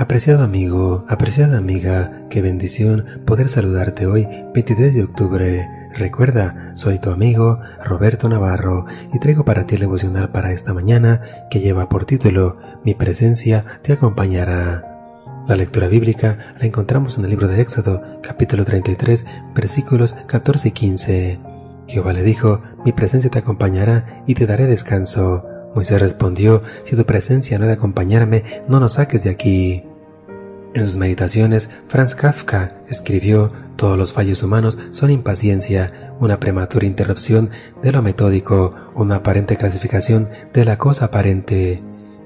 Apreciado amigo, apreciada amiga, qué bendición poder saludarte hoy, 23 de octubre. Recuerda, soy tu amigo Roberto Navarro y traigo para ti el devocional para esta mañana que lleva por título Mi presencia te acompañará. La lectura bíblica la encontramos en el libro de Éxodo, capítulo 33, versículos 14 y 15. Jehová le dijo, Mi presencia te acompañará y te daré descanso. Moisés respondió, Si tu presencia no ha de acompañarme, no nos saques de aquí. En sus meditaciones, Franz Kafka escribió, Todos los fallos humanos son impaciencia, una prematura interrupción de lo metódico, una aparente clasificación de la cosa aparente.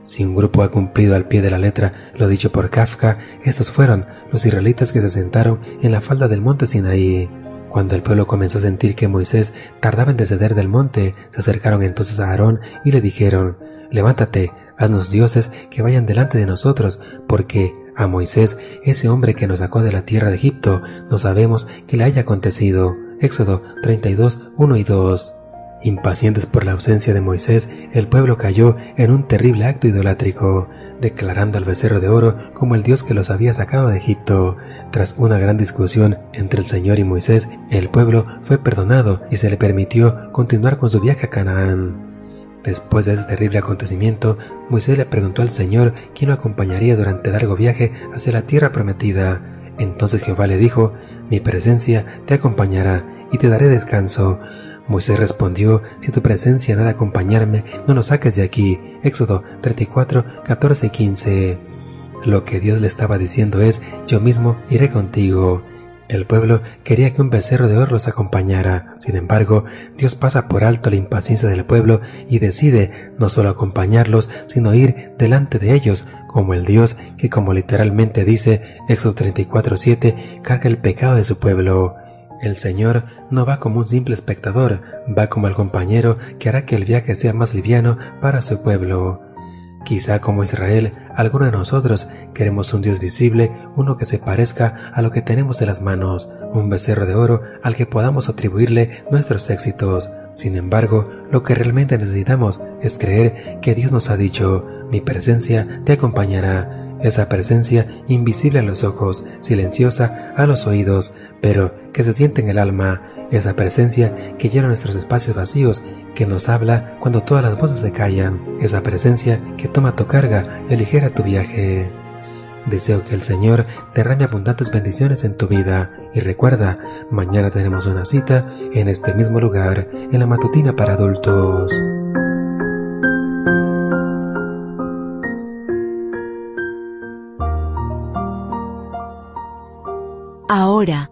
Si un grupo ha cumplido al pie de la letra lo dicho por Kafka, estos fueron los israelitas que se sentaron en la falda del monte Sinaí. Cuando el pueblo comenzó a sentir que Moisés tardaba en descender del monte, se acercaron entonces a Aarón y le dijeron, Levántate, haznos dioses que vayan delante de nosotros, porque a Moisés, ese hombre que nos sacó de la tierra de Egipto, no sabemos que le haya acontecido. Éxodo 32, 1 y 2. Impacientes por la ausencia de Moisés, el pueblo cayó en un terrible acto idolátrico, declarando al becerro de oro como el Dios que los había sacado de Egipto. Tras una gran discusión entre el Señor y Moisés, el pueblo fue perdonado y se le permitió continuar con su viaje a Canaán. Después de ese terrible acontecimiento, Moisés le preguntó al Señor quién lo acompañaría durante largo viaje hacia la tierra prometida. Entonces Jehová le dijo, Mi presencia te acompañará y te daré descanso. Moisés respondió, si tu presencia no de acompañarme, no nos saques de aquí. Éxodo 34, 14 y 15. Lo que Dios le estaba diciendo es, yo mismo iré contigo. El pueblo quería que un becerro de oro los acompañara. Sin embargo, Dios pasa por alto la impaciencia del pueblo y decide no solo acompañarlos, sino ir delante de ellos, como el Dios que, como literalmente dice Éxodo 34.7, carga el pecado de su pueblo. El Señor no va como un simple espectador, va como el compañero que hará que el viaje sea más liviano para su pueblo. Quizá como Israel, alguno de nosotros queremos un Dios visible, uno que se parezca a lo que tenemos en las manos, un becerro de oro al que podamos atribuirle nuestros éxitos. Sin embargo, lo que realmente necesitamos es creer que Dios nos ha dicho, mi presencia te acompañará, esa presencia invisible a los ojos, silenciosa a los oídos, pero que se siente en el alma, esa presencia que llena nuestros espacios vacíos, que nos habla cuando todas las voces se callan, esa presencia que toma tu carga y aligera tu viaje. Deseo que el Señor derrame abundantes bendiciones en tu vida y recuerda, mañana tenemos una cita en este mismo lugar, en la matutina para adultos. Ahora,